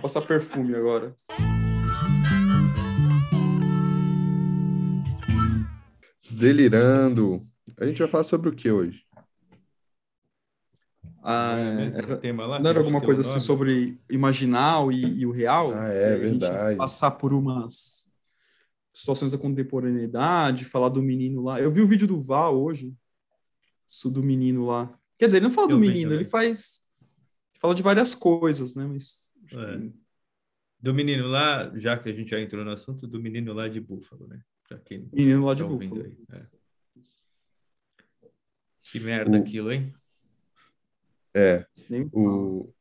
Passar perfume agora. Delirando. A gente vai falar sobre o que hoje? Ah, É, era- tema lá, não era alguma coisa é assim sobre imaginal e, e o real? Ah, é, gente verdade. Passar por umas situações da contemporaneidade, falar do menino lá. Eu vi o vídeo do Val hoje, isso do menino lá. Quer dizer, ele não fala Eu do menino, ele faz. Fala de várias coisas, né? Mas. Acho É. que- Do menino lá, já que a gente já entrou no assunto, do menino lá de Búfalo, né? Menino lá de tá ouvindo Búfalo. aí. é. Que merda O- aquilo, hein? É, o...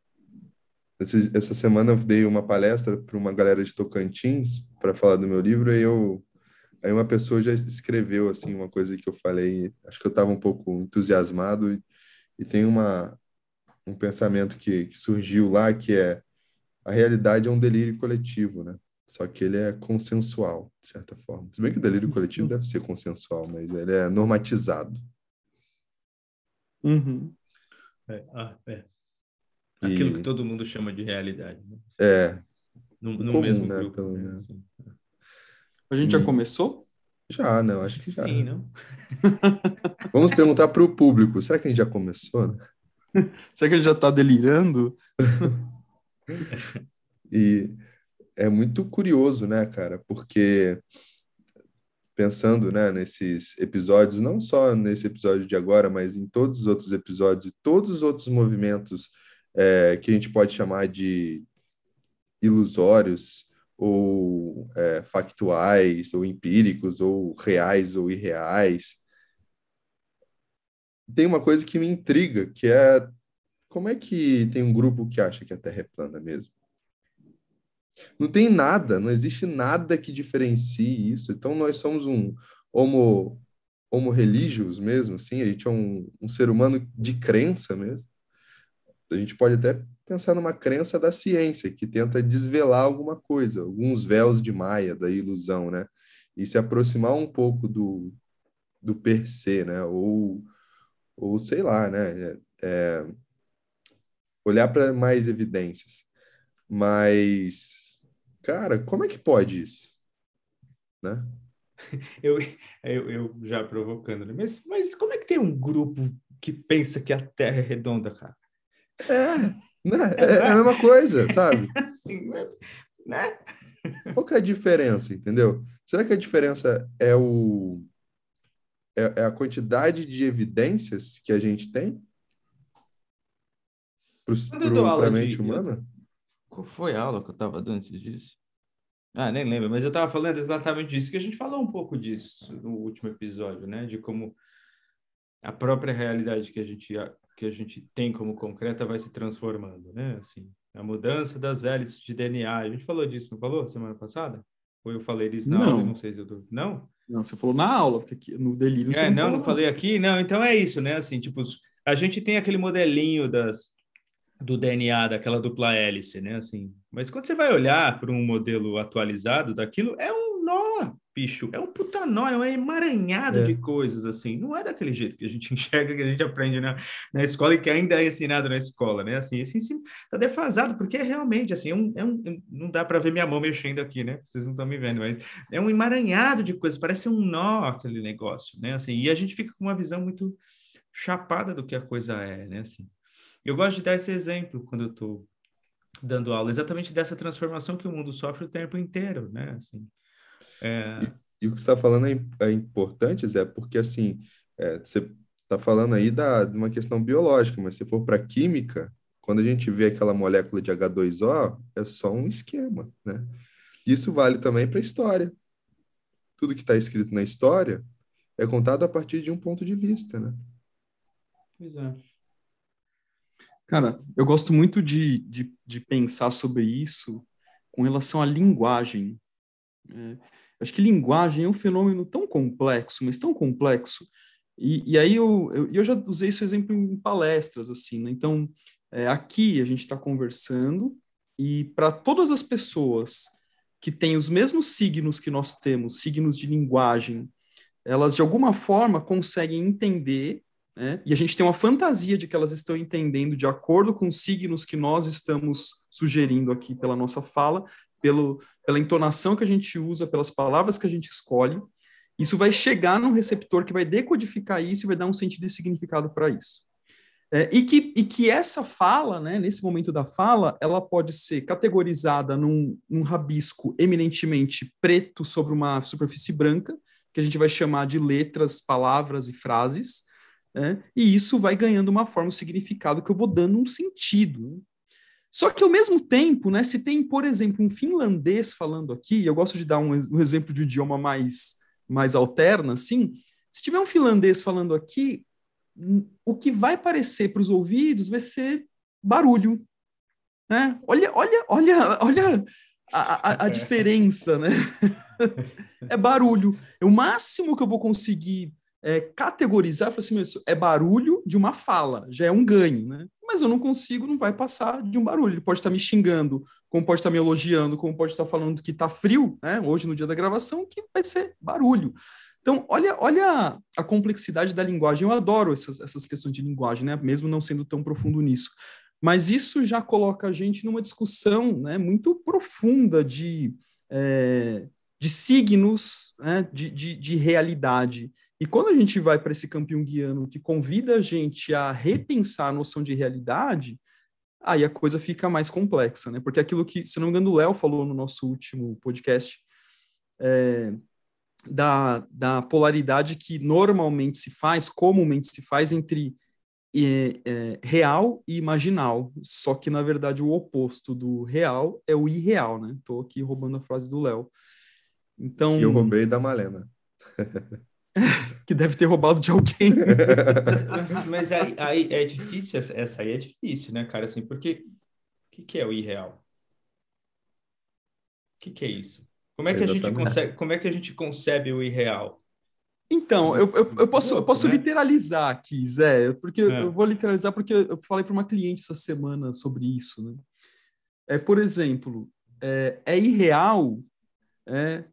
essa semana eu dei uma palestra para uma galera de Tocantins para falar do meu livro e eu aí uma pessoa já escreveu assim uma coisa que eu falei, acho que eu estava um pouco entusiasmado e, e tem uma um pensamento que, que surgiu lá que é a realidade é um delírio coletivo, né? Só que ele é consensual, de certa forma. Se bem que o delírio coletivo deve ser consensual, mas ele é normatizado. Uhum. É, ah, é. E- Aquilo que todo mundo chama de realidade, né? É, No, no comum, mesmo né, grupo. pelo né? Assim. A gente já Hum. começou? já, não, acho que já. Sim, não? Vamos perguntar para o público. Será que a gente já começou? né? Será que ele já tá delirando? E é muito curioso, né, cara? Porque pensando, né, nesses episódios, não só nesse episódio de agora, mas em todos os outros episódios e todos os outros movimentos é, que a gente pode chamar de ilusórios ou é, factuais ou empíricos ou reais ou irreais. Tem uma coisa que me intriga, que é como é que tem um grupo que acha que a Terra é plana mesmo? Não tem nada, não existe nada que diferencie isso. Então nós somos um homo, homo religios mesmo, assim, a gente é um, um ser humano de crença mesmo. A gente pode até pensar numa crença da ciência, que tenta desvelar alguma coisa, alguns véus de Maia, da ilusão, né? E se aproximar um pouco do, do per se, né? Ou, ou sei lá, né? É, é, olhar para mais evidências. Mas, cara, como é que pode isso? Né? Eu, eu, eu já provocando, né? Mas, mas como é que tem um grupo que pensa que a Terra é redonda, cara? É, né? É, é a mesma coisa, sabe? Assim, né? Qual que é a diferença, entendeu? Será que a diferença é o é, é a quantidade de evidências que a gente tem para aula a de- mente humana? Qual foi a aula que eu estava dando antes disso? Ah, nem lembro, mas eu estava falando exatamente disso, que a gente falou um pouco disso no último episódio, né? De como a própria realidade que a gente, que a gente tem como concreta vai se transformando, né? Assim, a mudança das hélices de DNA. A gente falou disso, não falou semana passada? Ou eu falei isso na Não. aula, não sei se eu tô... Não? Não, você falou na aula, porque aqui, no delírio você É, não, falou, não falei aqui. Não, então é isso, né? Assim, tipo, a gente tem aquele modelinho das, do DNA, daquela dupla hélice, né? Assim, mas quando você vai olhar para um modelo atualizado daquilo, é um nó, bicho. É um puta nó, é um emaranhado É. de coisas, assim. Não é daquele jeito que a gente enxerga, que a gente aprende na, na escola e que ainda é ensinado na escola, né? Assim, esse ensino tá defasado, porque é realmente, assim, é um, é um- não dá para ver minha mão mexendo aqui, né? Vocês não estão me vendo, mas é um emaranhado de coisas, parece um nó aquele negócio, né? Assim, e a gente fica com uma visão muito chapada do que a coisa é, né? Assim, eu gosto de dar esse exemplo quando eu estou dando aula, exatamente dessa transformação que o mundo sofre o tempo inteiro, né? Assim, é, E o que você está falando é, é importante, Zé, porque assim, é, você está falando aí da, de uma questão biológica, mas se for para química, quando a gente vê aquela molécula de H2O, é só um esquema, né? Isso vale também para a história. Tudo que está escrito na história é contado a partir de um ponto de vista, né? pois é. Cara, eu gosto muito de, de, de pensar sobre isso com relação à linguagem. É, acho que linguagem é um fenômeno tão complexo, mas tão complexo. E, e aí eu, eu, eu já usei esse exemplo em palestras, assim, né? Então, é, aqui a gente está conversando e para todas as pessoas que têm os mesmos signos que nós temos, signos de linguagem, elas de alguma forma conseguem entender né? e a gente tem uma fantasia de que elas estão entendendo de acordo com os signos que nós estamos sugerindo aqui pela nossa fala, pelo, pela entonação que a gente usa, pelas palavras que a gente escolhe, isso vai chegar num receptor que vai decodificar isso e vai dar um sentido e significado para isso. É, e, que, e que essa fala, né, nesse momento da fala, ela pode ser categorizada num, num rabisco eminentemente preto sobre uma superfície branca, que a gente vai chamar de letras, palavras e frases, né, e isso vai ganhando uma forma, um significado que eu vou dando um sentido. Só que ao mesmo tempo, né, se tem, por exemplo, um finlandês falando aqui, eu gosto de dar um, um exemplo de um idioma mais, mais alterno, assim, se tiver um finlandês falando aqui, o que vai parecer para os ouvidos vai ser barulho. Né? Olha, olha, olha, olha a, a, a diferença, né? é barulho. O máximo que eu vou conseguir é, categorizar, assim, é barulho de uma fala, já é um ganho, né? Mas eu não consigo, não vai passar de um barulho. Ele pode estar me xingando, como pode estar me elogiando, como pode estar falando que está frio, né? Hoje no dia da gravação, que vai ser barulho. Então, olha, olha a complexidade da linguagem. Eu adoro essas, essas questões de linguagem, né? mesmo não sendo tão profundo nisso. Mas isso já coloca a gente numa discussão né, muito profunda de, é, de signos, né, de, de, de realidade. E quando a gente vai para esse campeão guiano que convida a gente a repensar a noção de realidade, aí a coisa fica mais complexa, né? Porque aquilo que, se não me engano, o Léo falou no nosso último podcast, é, da, da polaridade que normalmente se faz, comumente se faz entre é, é, real e imaginal, só que na verdade o oposto do real é o irreal, né? Estou aqui roubando a frase do Léo. Então que eu roubei da Malena. que deve ter roubado de alguém. mas, mas, aí, aí, é difícil, essa aí é difícil, né, cara? Assim, porque o que, que é o irreal? O que, que é isso? Como é que Exatamente. a gente consegue, como é que a gente concebe o irreal? Então, eu, eu, eu posso, eu posso né? literalizar aqui, Zé, porque é. eu vou literalizar porque eu falei para uma cliente essa semana sobre isso, né? É, por exemplo, é, é irreal é,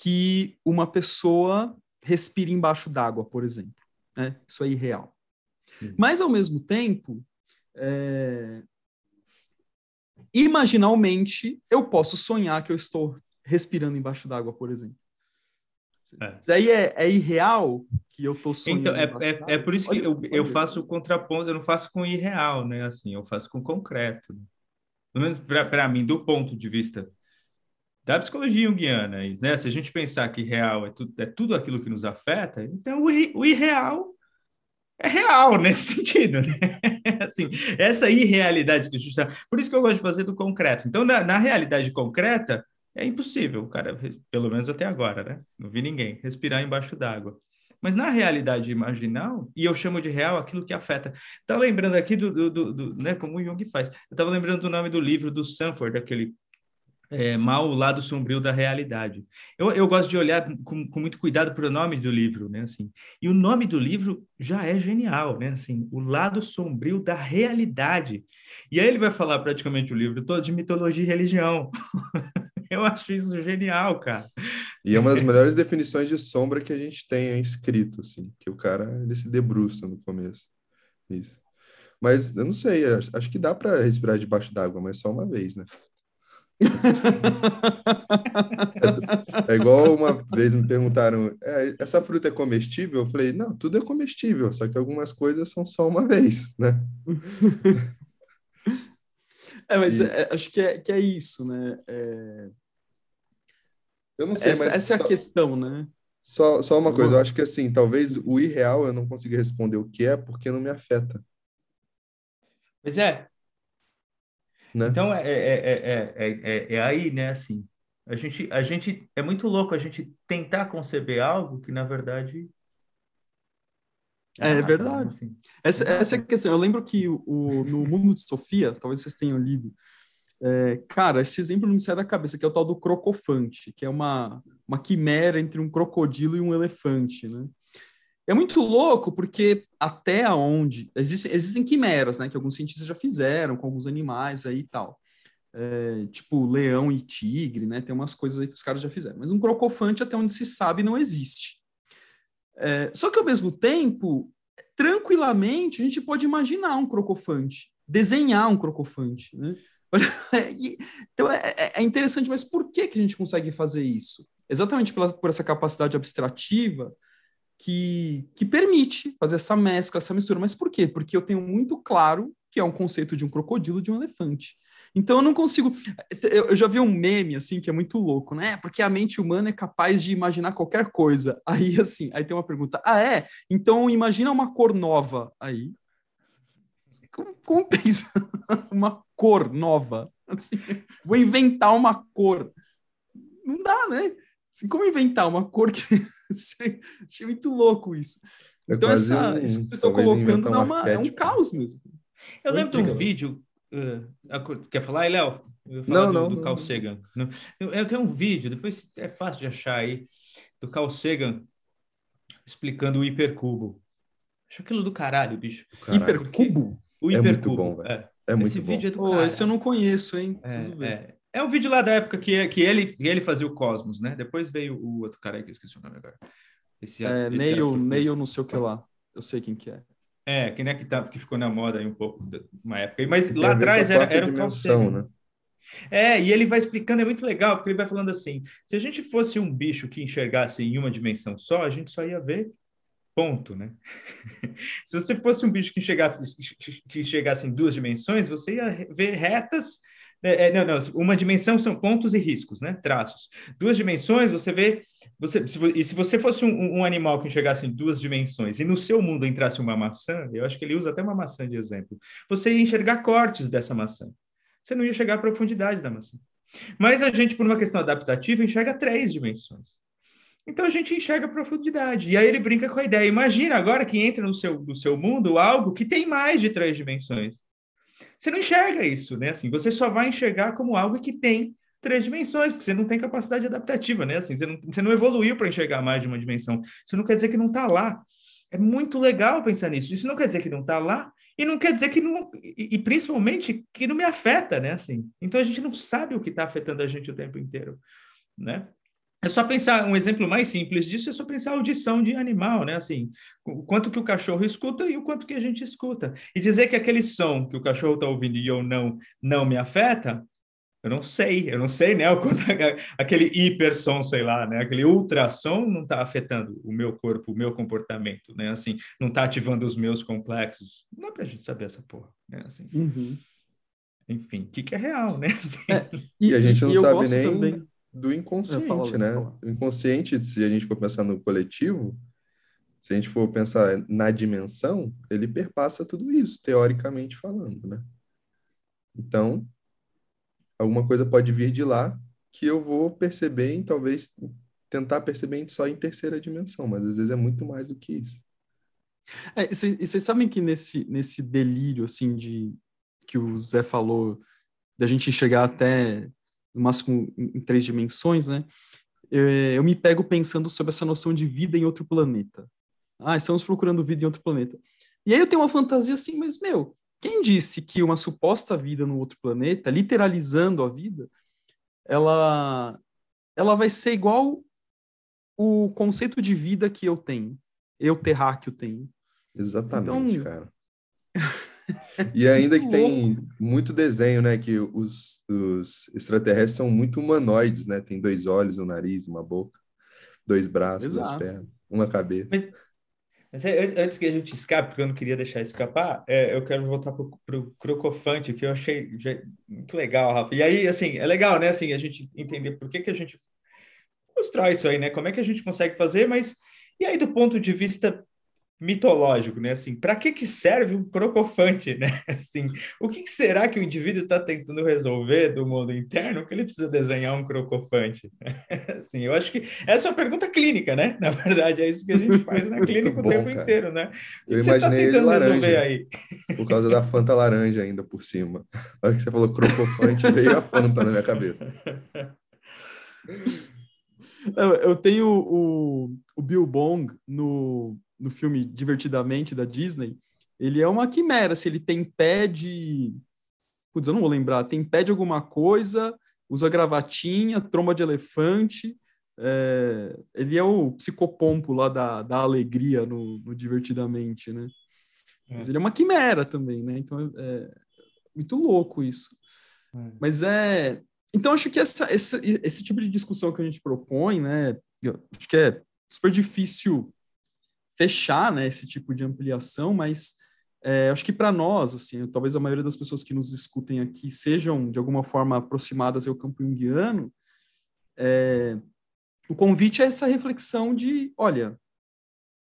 que uma pessoa respire embaixo d'água, por exemplo. Né? Isso é irreal. Hum. Mas, ao mesmo tempo, é, imaginalmente, eu posso sonhar que eu estou respirando embaixo d'água, por exemplo. É. Isso aí é, é, irreal que eu tô sonhando. Então, é, é, é, por isso que eu, eu faço o contraponto, eu não faço com irreal, né? Assim, eu faço com concreto. Pelo menos para mim, do ponto de vista da psicologia junguiana, né? Se a gente pensar que real é tudo, é tudo aquilo que nos afeta, então o, o irreal é real nesse sentido, né? assim, essa irrealidade que a gente está... Por isso que eu gosto de fazer do concreto. Então, na, na realidade concreta, é impossível, cara, pelo menos até agora, né? Não vi ninguém respirar embaixo d'água. Mas na realidade imaginal, e eu chamo de real aquilo que afeta. Tá lembrando aqui do, do, do, do né, como o Jung faz. Eu estava lembrando do nome do livro do Sanford, aquele é, Mal o Lado Sombrio da Realidade. Eu, eu gosto de olhar com, com, muito cuidado para o nome do livro, né, assim. E o nome do livro já é genial, né, assim, O Lado Sombrio da Realidade. E aí ele vai falar praticamente o livro todo de mitologia e religião. eu acho isso genial, cara. E é uma das melhores definições de sombra que a gente tem escrito, assim, que o cara ele se debruça no começo. Isso. Mas eu não sei, acho que dá para respirar debaixo d'água, mas só uma vez, né? É, é, igual uma vez me perguntaram: é, essa fruta é comestível? Eu falei: não, tudo é comestível, só que algumas coisas são só uma vez, né? é, mas e... é, acho que é, que é isso, né? É... Eu não sei, essa, mas essa é a questão, né? Só, só uma coisa, eu acho que assim, talvez o irreal eu não consiga responder o que é porque não me afeta. Pois é, né? Então, é, é, é, é, aí, né, assim, a gente, a gente, é muito louco a gente tentar conceber algo que, na verdade... É, é verdade. Assim. Essa, essa é a questão. Eu lembro que o, no Mundo de Sofia, talvez vocês tenham lido, é, cara, esse exemplo não me sai da cabeça, que é o tal do crocofante, que é uma, uma quimera entre um crocodilo e um elefante, né? É muito louco porque até onde existem, existem quimeras, né, que alguns cientistas já fizeram com alguns animais aí e tal. É, tipo leão e tigre, né? Tem umas coisas aí que os caras já fizeram. Mas um crocofante, até onde se sabe, não existe. É, só que ao mesmo tempo, tranquilamente a gente pode imaginar um crocofante, desenhar um crocofante, né? então é, é, é, interessante, mas por que, que a gente consegue fazer isso? Exatamente pela, por essa capacidade abstrativa que, que permite fazer essa mescla, essa mistura. Mas por quê? Porque eu tenho muito claro que é um conceito de um crocodilo de um elefante. Então eu não consigo. Eu já vi um meme assim que é muito louco, né? Porque a mente humana é capaz de imaginar qualquer coisa. Aí assim, aí tem uma pergunta: ah, é? Então imagina uma cor nova aí. Como, como pensa uma cor nova? Assim, vou inventar uma cor. Não dá, né? Assim, como inventar uma cor que. Achei muito louco isso. É então, essa, um, isso que vocês estão colocando é, uma, é um caos mesmo. Eu lembro de um vídeo. Uh, quer falar aí, Léo? Não, do, não. Do Carl Sagan. Não. Eu, eu tenho um vídeo, depois é fácil de achar aí, do Carl Sagan explicando o hipercubo. Acho aquilo do caralho, bicho. Caralho. Hipercubo? O hipercubo. É muito bom, velho. É. é muito Esse bom. vídeo é do oh, Esse eu não conheço, hein? Preciso é, ver. É. é um vídeo lá da época que, que ele, ele fazia o Cosmos, né? Depois veio o outro cara aí que eu esqueci o nome agora. Esse, é, esse Neil, Neil não sei o que lá. Eu sei quem que é. É, quem é que, tá, que ficou na moda aí um pouco, uma época. Mas lá atrás era, era o Carl né? É, e ele vai explicando, é muito legal, porque ele vai falando assim: se a gente fosse um bicho que enxergasse em uma dimensão só, a gente só ia ver ponto, né? se você fosse um bicho que enxergasse, que enxergasse em duas dimensões, você ia ver retas é, é, não, não, uma dimensão são pontos e riscos, né? Traços. Duas dimensões, você vê. Você, se, e se você fosse um, um, animal que enxergasse em duas dimensões e no seu mundo entrasse uma maçã, eu acho que ele usa até uma maçã de exemplo, você ia enxergar cortes dessa maçã. Você não ia chegar à profundidade da maçã. Mas a gente, por uma questão adaptativa, enxerga três dimensões. Então a gente enxerga a profundidade. E aí ele brinca com a ideia. Imagina agora que entra no seu, no seu mundo algo que tem mais de três dimensões. Você não enxerga isso, né? Assim, você só vai enxergar como algo que tem três dimensões, porque você não tem capacidade adaptativa, né? Assim, você não, você não evoluiu para enxergar mais de uma dimensão. Isso não quer dizer que não está lá. É muito legal pensar nisso. Isso não quer dizer que não está lá e não quer dizer que não e, e, principalmente que não me afeta, né? Assim, então a gente não sabe o que está afetando a gente o tempo inteiro, né? É só pensar, um exemplo mais simples disso é só pensar a audição de animal, né? Assim, o quanto que o cachorro escuta e o quanto que a gente escuta. E dizer que aquele som que o cachorro está ouvindo e eu não, não me afeta, eu não sei, eu não sei, né? O quanto aquele hipersom, sei lá, né? Aquele ultrassom não está afetando o meu corpo, o meu comportamento, né? Assim, não está ativando os meus complexos. Não é para a gente saber essa porra, né? Assim, uhum. Enfim, o que, que é real, né? Assim, é, e, e, a gente não sabe nem... Também do inconsciente, né? O inconsciente, se a gente for pensar no coletivo, se a gente for pensar na dimensão, ele perpassa tudo isso, teoricamente falando, né? Então, alguma coisa pode vir de lá que eu vou perceber em talvez tentar perceber só em terceira dimensão, mas às vezes é muito mais do que isso. É, e vocês sabem que nesse, nesse delírio, assim, de que o Zé falou, da gente enxergar até no máximo em três dimensões, né? Eu me pego pensando sobre essa noção de vida em outro planeta. Ah, estamos procurando vida em outro planeta. E aí eu tenho uma fantasia assim, mas, meu, quem disse que uma suposta vida no outro planeta, literalizando a vida, ela, ela vai ser igual o conceito de vida que eu tenho, eu terráqueo tenho. Exatamente, então, cara. E ainda que tem muito desenho, né? Que os, os extraterrestres são muito humanoides, né? Tem dois olhos, um nariz, uma boca, dois braços, Exato. duas pernas, uma cabeça. Mas, mas, é, antes que a gente escape, porque eu não queria deixar escapar, é, eu quero voltar para o crocofante, que eu achei muito legal, Rafa. E aí, assim, é legal, né? Assim, a gente entender por que, que a gente constrói isso aí, né? Como é que a gente consegue fazer, mas e aí, do ponto de vista mitológico, né? Assim, para que que serve um crocofante, né? Assim, o que, que será que o indivíduo está tentando resolver do mundo interno que ele precisa desenhar um crocofante? Assim, eu acho que essa é uma pergunta clínica, né? Na verdade, é isso que a gente faz na clínica bom, o tempo cara. inteiro, né? O eu tá imaginei tá laranja, aí? por causa da Fanta laranja ainda por cima. Na hora que você falou crocofante, veio a Fanta na minha cabeça. Eu tenho o, o Bill Bong no no filme Divertidamente da Disney, ele é uma quimera, se ele tem pé de. Putz, eu não vou lembrar, tem pé de alguma coisa, usa gravatinha, tromba de elefante, é, ele é o psicopompo lá da, da alegria no, no Divertidamente, né? É. Mas ele é uma quimera também, né? Então é, é muito louco isso. É. Mas é. Então, acho que essa, essa, esse tipo de discussão que a gente propõe, né? acho que é super difícil fechar né, esse tipo de ampliação, mas é, acho que para nós, assim, talvez a maioria das pessoas que nos escutem aqui sejam de alguma forma aproximadas ao campo junguiano, é, o convite é essa reflexão de, olha,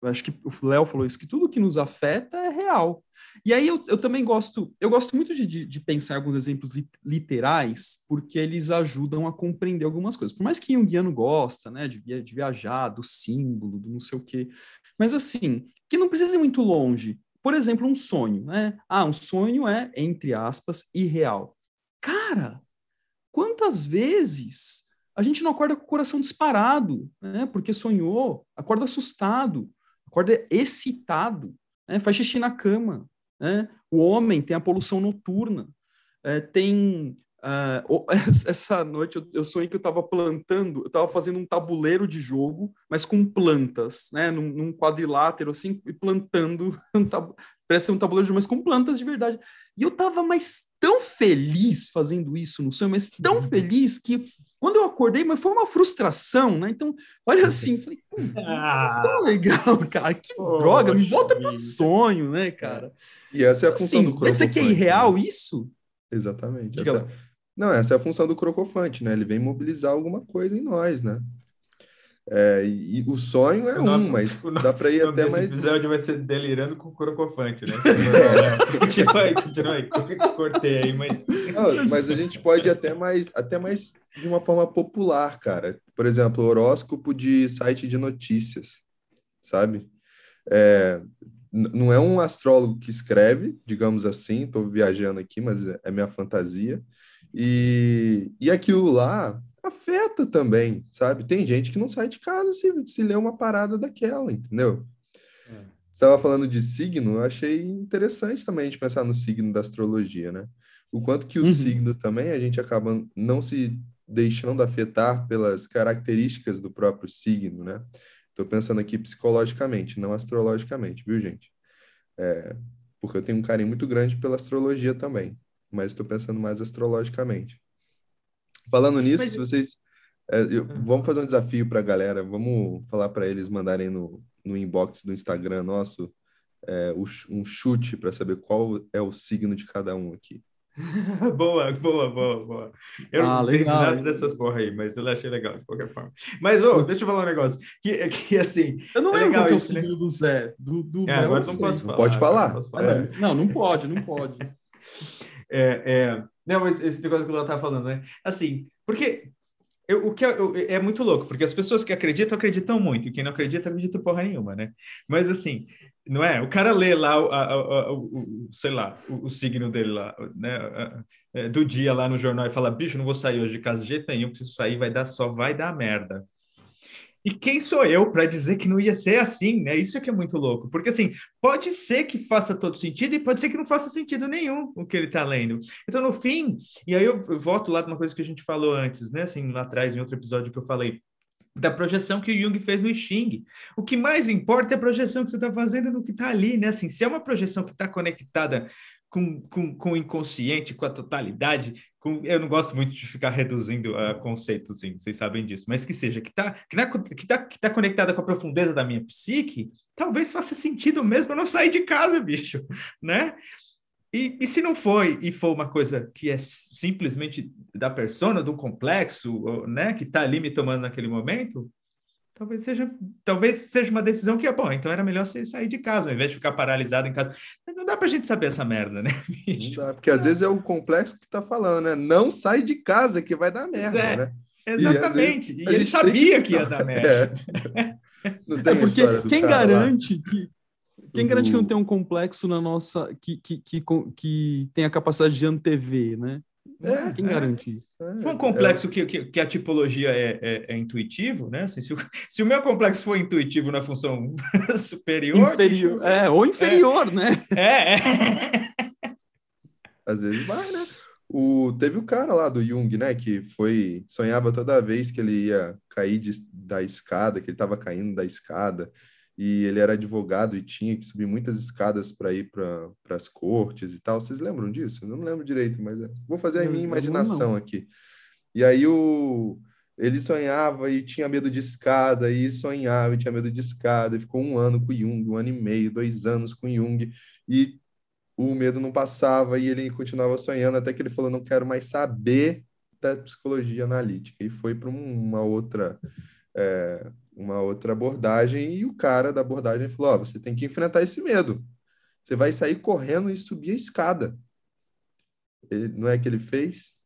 acho que o Léo falou isso, que tudo que nos afeta é real. E aí eu, eu também gosto, eu gosto muito de, de, pensar alguns exemplos literais, porque eles ajudam a compreender algumas coisas. Por mais que Jungiano gosta, né, de, de viajar, do símbolo, do não sei o quê, mas assim, que não precisa ir muito longe. Por exemplo, um sonho, né? Ah, um sonho é, entre aspas, irreal. Cara, quantas vezes a gente não acorda com o coração disparado, né? Porque sonhou, acorda assustado, acorda excitado, né? faz xixi na cama. Né? O homem tem a poluição noturna, é, tem Uh, essa noite eu, eu sonhei que eu estava plantando, eu estava fazendo um tabuleiro de jogo, mas com plantas, né? Num, num quadrilátero, assim, e plantando, um tab... parece um tabuleiro de jogo, mas com plantas de verdade. E eu estava mais tão feliz fazendo isso no sonho, mas tão uhum. feliz que quando eu acordei, mas foi uma frustração, né? Então, olha assim, falei, ah, tão legal, cara, que Poxa, droga, me volta para sonho, né, cara? E essa é a função assim, do crocofante. Você que é irreal né? isso? Exatamente. Essa... Não, essa é a função do crocofante, né? Ele vem mobilizar alguma coisa em nós, né? É, e, o sonho é nome, um, mas nome, dá para ir até mais. Esse episódio vai ser delirando com o crocofante, né? continua aí, continua aí. Cortei aí, mas. Não, mas a gente pode ir até mais, até mais de uma forma popular, cara. Por exemplo, horóscopo de site de notícias, sabe? É, não é um astrólogo que escreve, digamos assim, estou viajando aqui, mas é, é minha fantasia. E, e aquilo lá afeta também, sabe? Tem gente que não sai de casa se, se lê uma parada daquela, entendeu? É. Você estava falando de signo, eu achei interessante também a gente pensar no signo da astrologia, né? O quanto que o uhum. signo também a gente acaba não se deixando afetar pelas características do próprio signo, né? Estou pensando aqui psicologicamente, não astrologicamente, viu, gente? É, porque eu tenho um carinho muito grande pela astrologia também, mas estou pensando mais astrologicamente. Falando nisso, Mas... se vocês. É, eu, hum. vamos fazer um desafio para a galera, vamos falar para eles mandarem no, no inbox do Instagram nosso é, um chute para saber qual é o signo de cada um aqui. boa, boa, boa, boa. Eu ah, não legal, nada dessas porra aí, mas eu achei legal de qualquer forma. Mas, ô, deixa eu falar um negócio. Que, que assim. Eu não é lembro qual é o signo né? do Zé. Do, do é, agora não posso falar. Pode falar. Não, falar. É. não, não pode, não pode. é, é, não, mas esse negócio que o Léo tá falando, né? Assim, porque eu, o que eu, é, muito louco, porque as pessoas que acreditam, acreditam muito, e quem não acredita, acredita porra nenhuma, né? Mas assim, não é? O cara lê lá, o, a, a, o sei lá, o, o, signo dele lá, né? É, do dia lá no jornal e fala, bicho, não vou sair hoje de casa de jeito nenhum, preciso sair, vai dar, só vai dar merda. E quem sou eu para dizer que não ia ser assim, né? Isso é que é muito louco, porque assim, pode ser que faça todo sentido e pode ser que não faça sentido nenhum o que ele está lendo. Então, no fim, e aí eu, volto lá de uma coisa que a gente falou antes, né? Assim, lá atrás, em outro episódio que eu falei, da projeção que o Jung fez no I Ching. O que mais importa é a projeção que você está fazendo no que está ali, né? Assim, se é uma projeção que está conectada com, com, com o inconsciente, com a totalidade, com, eu não gosto muito de ficar reduzindo uh, conceitos, assim, vocês sabem disso, mas que seja, que está que, que tá, que tá conectada com a profundeza da minha psique, talvez faça sentido mesmo eu não sair de casa, bicho, né? E, e se não foi, e for uma coisa que é simplesmente da persona, do complexo, né, que está ali me tomando naquele momento, talvez seja, talvez seja uma decisão que é bom, então era melhor você sair de casa, ao invés de ficar paralisado em casa. Não dá pra gente saber essa merda, né? Não dá, porque às vezes é o complexo que tá falando, né? Não sai de casa que vai dar merda, é, né? Exatamente. E, e ele sabia que... que... ia dar merda. É. Não tem é porque quem garante lá. que quem garante que não tem um complexo na nossa que, que, que, que tem a capacidade de antever, né? É, Quem é, garante isso? É, um complexo que, que, que, a tipologia é, é, é intuitivo, né? Assim, se, o, se, o, meu complexo for intuitivo na função superior. Inferior, tipo, é, ou inferior, né? É, é. Às vezes vai, né? O, teve o cara lá do Jung, né, que foi sonhava toda vez que ele ia cair de, da escada, que ele estava caindo da escada, e ele era advogado e tinha que subir muitas escadas para ir para as cortes e tal. Vocês lembram disso? Eu não lembro direito, mas é, vou fazer a minha imaginação aqui. E aí o ele sonhava e tinha medo de escada, e sonhava e tinha medo de escada, e ficou um ano com Jung, um ano e meio, dois anos com Jung, e o medo não passava e ele continuava sonhando até que ele falou: não quero mais saber da psicologia analítica. E foi para uma outra. É, uma outra abordagem, e o cara da abordagem falou: oh, você tem que enfrentar esse medo. Você vai sair correndo e subir a escada. Ele, não é que ele fez?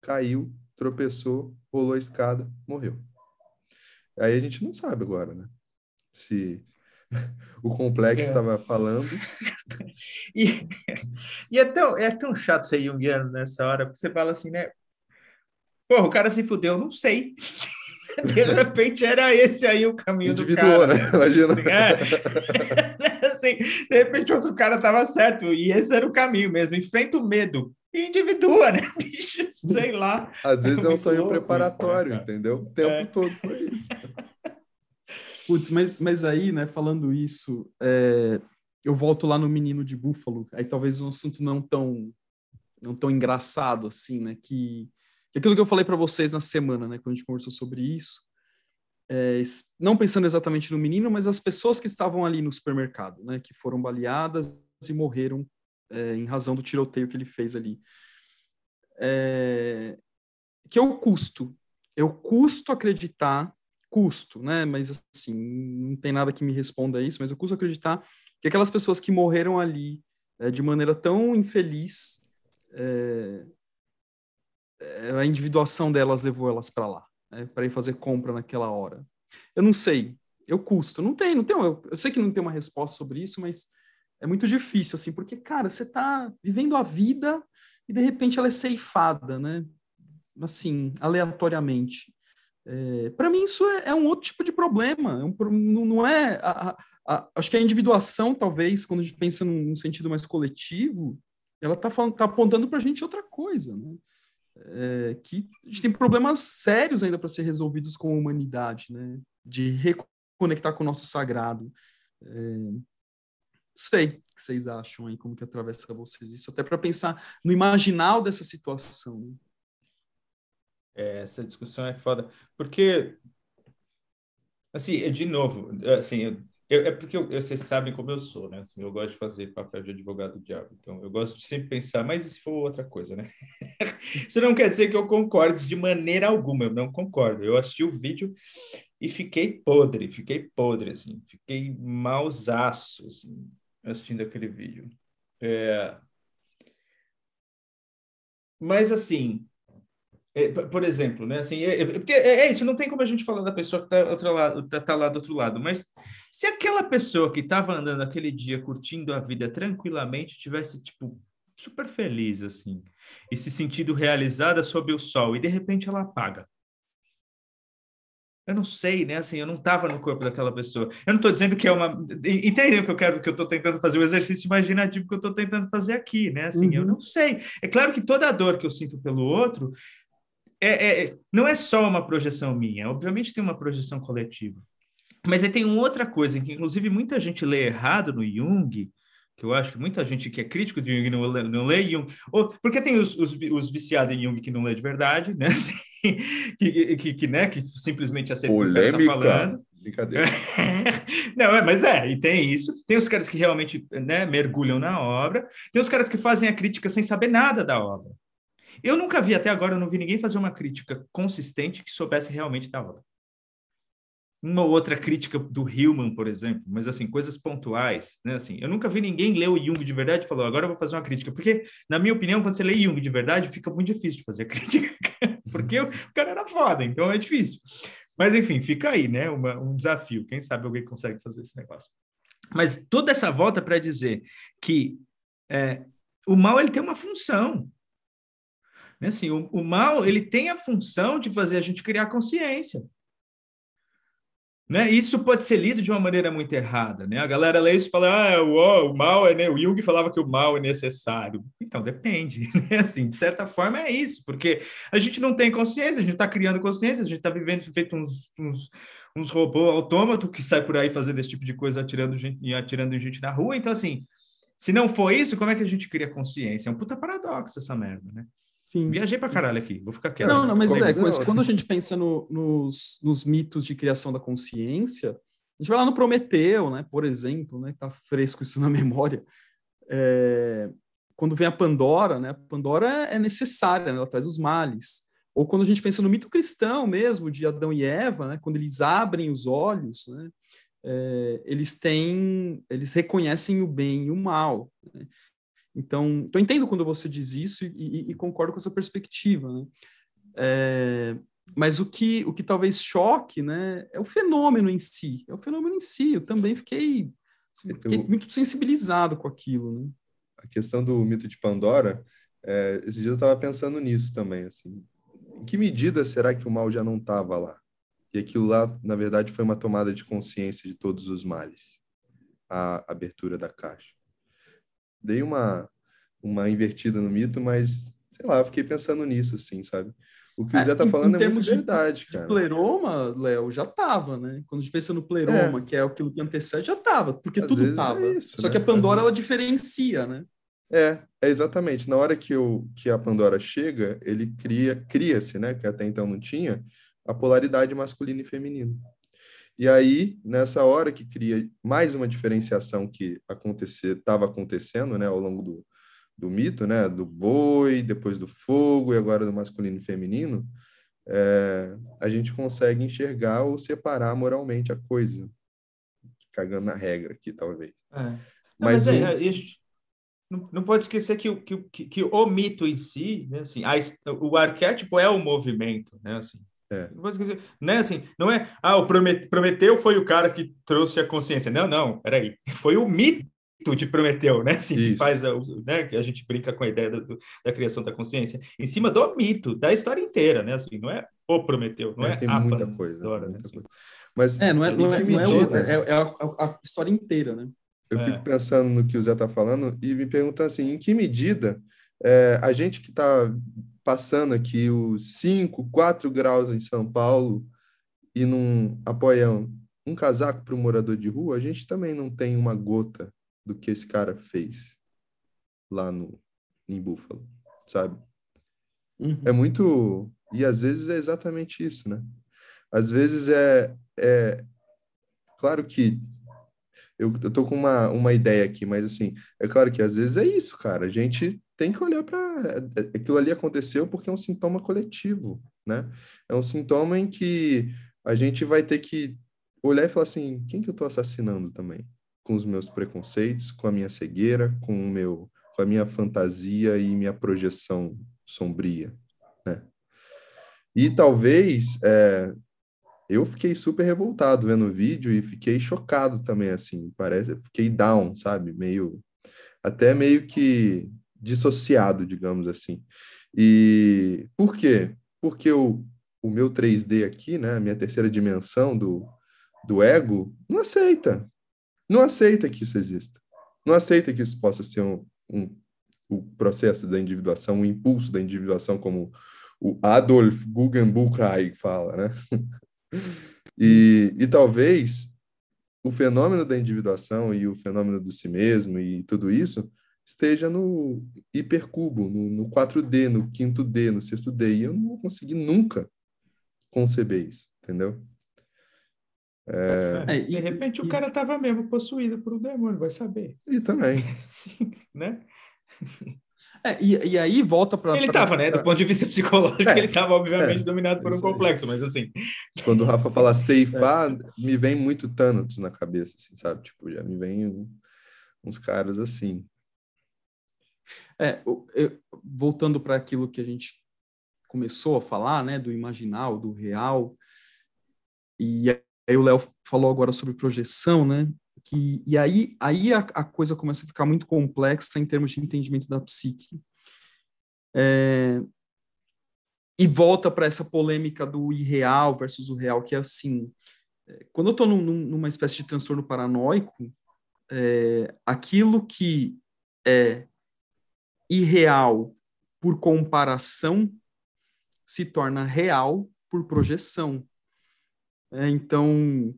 Caiu, tropeçou, rolou a escada, morreu. Aí a gente não sabe agora, né? Se o complexo estava é. falando. e, e é, tão, é tão chato ser junguiano nessa hora, porque você fala assim, né? Pô, o cara se fudeu, não sei. De repente era esse aí o caminho Individuou, do cara. né? Imagina. É. assim, de repente outro cara estava certo e esse era o caminho mesmo. Enfrenta o medo e individua, né? Bicho, sei lá. Às vezes é, um sonho preparatório, isso, né, entendeu? O tempo é. todo foi isso. Putz, mas, mas aí, né, falando isso, é, eu volto lá no Menino de Búfalo, aí talvez um assunto não tão, não tão engraçado assim, né, que aquilo que eu falei para vocês na semana, né, quando a gente conversou sobre isso, é, não pensando exatamente no menino, mas as pessoas que estavam ali no supermercado, né, que foram baleadas e morreram é, em razão do tiroteio que ele fez ali. É, que eu custo, eu custo acreditar custo, né? Mas assim, não tem nada que me responda a isso, mas eu custo acreditar que aquelas pessoas que morreram ali é, de maneira tão infeliz, é, é a individuação delas levou elas para lá, né? para ir fazer compra naquela hora. Eu não sei, eu custo, não tem, não tem, eu, eu sei que não tem uma resposta sobre isso, mas é muito difícil assim, porque cara, você está vivendo a vida e de repente ela é ceifada, né? Assim, aleatoriamente. É, para mim, isso é, é, um outro tipo de problema. É um, não, é. A, a, acho que a individuação, talvez, quando a gente pensa num, num sentido mais coletivo, ela está tá apontando para a gente outra coisa. Né? É, que a gente tem problemas sérios ainda para ser resolvidos com a humanidade, né? de reconectar com o nosso sagrado. É, sei o que vocês acham aí, como que atravessa vocês isso, até para pensar no imaginal dessa situação. Né? É, essa discussão é foda. Porque, assim, de novo, assim, eu, é porque eu, vocês sabem como eu sou, né? Assim, eu gosto de fazer papel de advogado do diabo. Então, eu gosto de sempre pensar, mas se for outra coisa, né? Isso não quer dizer que eu concorde de maneira alguma, eu não concordo. Eu assisti o vídeo e fiquei podre, fiquei podre, assim, fiquei mausaço, assim, assistindo aquele vídeo. É... Mas, assim, é, por exemplo, né? Assim, é, é, porque é, é, isso, não tem como a gente falar da pessoa que está tá, tá lá do outro lado, mas se aquela pessoa que estava andando aquele dia curtindo a vida tranquilamente tivesse, tipo, super feliz, assim, e se sentindo realizada sob o sol, e de repente ela apaga. Eu não sei, né? Assim, eu não estava no corpo daquela pessoa. Eu não estou dizendo que é uma. Entendeu o que eu quero, que eu estou tentando fazer o exercício imaginativo que eu estou tentando fazer aqui, né? Assim, uhum. eu não sei. É claro que toda a dor que eu sinto pelo outro é, é, não é só uma projeção minha, obviamente tem uma projeção coletiva. Mas aí tem uma outra coisa, que inclusive muita gente lê errado no Jung, que eu acho que muita gente que é crítico de Jung não lê, não lê Jung, ou, porque tem os, os, os, viciados em Jung que não lê de verdade, né? que, que, que, né? que simplesmente aceitam o que o cara tá falando. Brincadeira. não, é, mas é, e tem isso. Tem os caras que realmente né, mergulham na obra, tem os caras que fazem a crítica sem saber nada da obra. Eu nunca vi até agora, eu não vi ninguém fazer uma crítica consistente que soubesse realmente da obra. Uma outra crítica do Hillman, por exemplo, mas assim, coisas pontuais, né? Assim, eu nunca vi ninguém ler o Jung de verdade e falou, agora eu vou fazer uma crítica, porque na minha opinião, quando você lê Jung de verdade, fica muito difícil de fazer crítica, porque o cara era foda, então é difícil. Mas enfim, fica aí, né? Uma, um desafio. Quem sabe alguém consegue fazer esse negócio. Mas toda essa volta para dizer que é, o mal ele tem uma função. Né? Assim, o, o mal ele tem a função de fazer a gente criar consciência. Né? Isso pode ser lido de uma maneira muito errada, né? A galera lê isso e fala, ah, o, o mal é, né? O Jung falava que o mal é necessário. Então depende, né? Assim, de certa forma é isso, porque a gente não tem consciência, a gente está criando consciência, a gente está vivendo feito uns, uns, uns robôs autômatos que sai por aí fazendo esse tipo de coisa, atirando gente, atirando gente na rua. Então, assim, se não for isso, como é que a gente cria consciência? É um puta paradoxo essa merda, né? Sim. Viajei pra caralho aqui, vou ficar quieto. Não, não, mas é, mas quando a gente pensa no, nos, nos mitos de criação da consciência, a gente vai lá no Prometeu, né, por exemplo, né, tá fresco isso na memória, é, quando vem a Pandora, né, a Pandora é necessária, né, ela traz os males. Ou quando a gente pensa no mito cristão mesmo, de Adão e Eva, né, quando eles abrem os olhos, né, é, eles têm, eles reconhecem o bem e o mal. Né? Então, eu entendo quando você diz isso e, e, e concordo com essa perspectiva, né? É, mas o que, o que talvez choque, né, é o fenômeno em si. É o fenômeno em si. Eu também fiquei, fiquei eu, muito sensibilizado com aquilo, né? A questão do mito de Pandora, é, esse dia eu estava pensando nisso também, assim. Em que medida será que o mal já não estava lá? E aquilo lá, na verdade, foi uma tomada de consciência de todos os males. A abertura da caixa dei uma, uma invertida no mito, mas, sei lá, fiquei pensando nisso, assim, sabe? O que o é, Zé tá falando é muito de, verdade, cara. De pleroma, Léo, já tava, né? Quando a gente pensa no pleroma, é. que é aquilo que antecede, já tava, porque Às tudo tava. É isso, Só né? que a Pandora, ela diferencia, né? É, é exatamente. Na hora que, eu, que a Pandora chega, ele cria, cria-se, né? Que até então não tinha, a polaridade masculino e feminino. E aí, nessa hora que cria mais uma diferenciação que estava acontecendo né, ao longo do, do mito, né, do boi, depois do fogo e agora do masculino e feminino, é, a gente consegue enxergar ou separar moralmente a coisa. Cagando na regra aqui, talvez. É. Não, mas, mas é, é não, não, pode esquecer que, que, que, que, o mito em si, né, assim, a, o arquétipo é o movimento, né, assim, é. Não é assim, não é, ah, o Prometeu foi o cara que trouxe a consciência. Não, não, peraí. Foi o mito de Prometeu, né? Assim, que faz a, né? que a gente brinca com a ideia do, da criação da consciência, em cima do mito, da história inteira, né? Assim, não é o Prometeu, não é, é tem muita coisa. História, muita né? coisa. Mas é, não é, não é, não é, o, é, é a, a, história inteira, né? Eu fico é. pensando no que o Zé está falando e me perguntando assim, em que medida é, a gente que está passando aqui os 5, 4 graus em São Paulo e não apoiam um casaco para um morador de rua, a gente também não tem uma gota do que esse cara fez lá no, em Buffalo, sabe? Uhum. É muito. E às vezes é exatamente isso, né? Às vezes é. é... Claro que eu, eu tô com uma, uma ideia aqui, mas assim, é claro que às vezes é isso, cara. A gente tem que olhar para aquilo ali aconteceu porque é um sintoma coletivo, né? É um sintoma em que a gente vai ter que olhar e falar assim, quem que eu estou assassinando também? Com os meus preconceitos, com a minha cegueira, com o meu, com a minha fantasia e minha projeção sombria, né? E talvez é, eu fiquei super revoltado vendo o vídeo e fiquei chocado também, assim, parece, fiquei down, sabe? Meio, até meio que dissociado, digamos assim. E por quê? Porque o, o meu 3D aqui, né, a minha terceira dimensão do, do ego, não aceita. Não aceita que isso exista. Não aceita que isso possa ser um, um, o processo da individuação, o impulso da individuação, como o Adolf Guggenbuchreich fala, né? e, e talvez o fenômeno da individuação e o fenômeno do si mesmo e tudo isso esteja no hipercubo, no, no 4D, no quinto D, no sexto D. E eu não vou conseguir nunca conceber isso, entendeu? É... É, de repente e, o cara estava mesmo possuído por um demônio, vai saber. E também. Sim, né? É, e, e aí volta para. Ele estava, né? Do ponto de vista psicológico, é, ele estava, obviamente, é, dominado por um complexo, mas assim. Quando o Rafa fala ceifar, me vem muito Thanatos na cabeça, assim, sabe? Tipo, já me vem uns caras assim. É, eu, voltando para aquilo que a gente começou a falar, né, do imaginal, do real, e aí o Léo falou agora sobre projeção, né, que, e aí, aí a, a, coisa começa a ficar muito complexa em termos de entendimento da psique. É, e volta para essa polêmica do irreal versus o real, que é assim, quando eu estou num, numa espécie de transtorno paranoico, é, aquilo que é irreal por comparação se torna real por projeção. É, então,